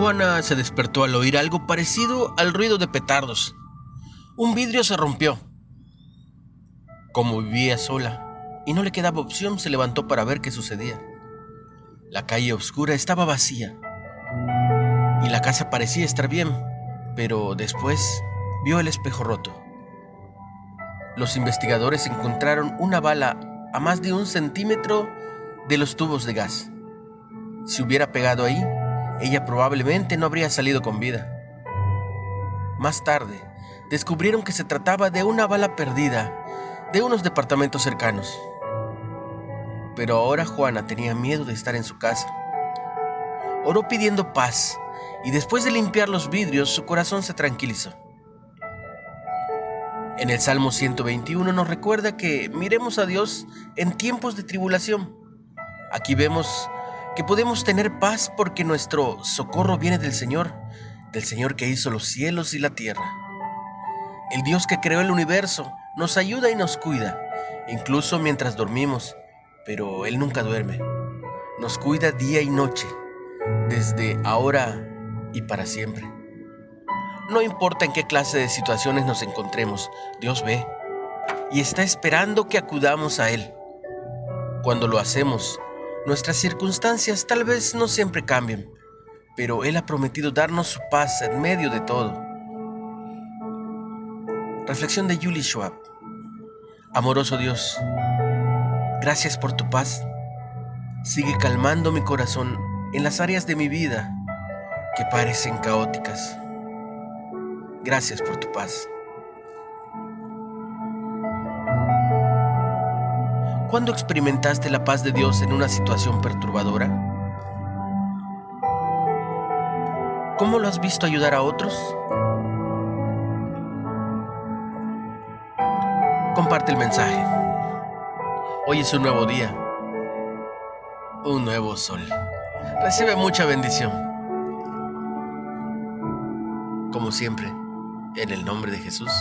Juana se despertó al oír algo parecido al ruido de petardos. Un vidrio se rompió. Como vivía sola y no le quedaba opción, se levantó para ver qué sucedía. La calle oscura estaba vacía y la casa parecía estar bien, pero después vio el espejo roto. Los investigadores encontraron una bala a más de un centímetro de los tubos de gas. Si hubiera pegado ahí, ella probablemente no habría salido con vida. Más tarde, descubrieron que se trataba de una bala perdida de unos departamentos cercanos. Pero ahora Juana tenía miedo de estar en su casa. Oró pidiendo paz y después de limpiar los vidrios su corazón se tranquilizó. En el Salmo 121 nos recuerda que miremos a Dios en tiempos de tribulación. Aquí vemos que podemos tener paz porque nuestro socorro viene del Señor, del Señor que hizo los cielos y la tierra. El Dios que creó el universo nos ayuda y nos cuida, incluso mientras dormimos, pero Él nunca duerme. Nos cuida día y noche, desde ahora y para siempre. No importa en qué clase de situaciones nos encontremos, Dios ve y está esperando que acudamos a Él. Cuando lo hacemos, Nuestras circunstancias tal vez no siempre cambien, pero Él ha prometido darnos su paz en medio de todo. Reflexión de Julie Schwab. Amoroso Dios, gracias por tu paz. Sigue calmando mi corazón en las áreas de mi vida que parecen caóticas. Gracias por tu paz. ¿Cuándo experimentaste la paz de Dios en una situación perturbadora? ¿Cómo lo has visto ayudar a otros? Comparte el mensaje. Hoy es un nuevo día, un nuevo sol. Recibe mucha bendición. Como siempre, en el nombre de Jesús.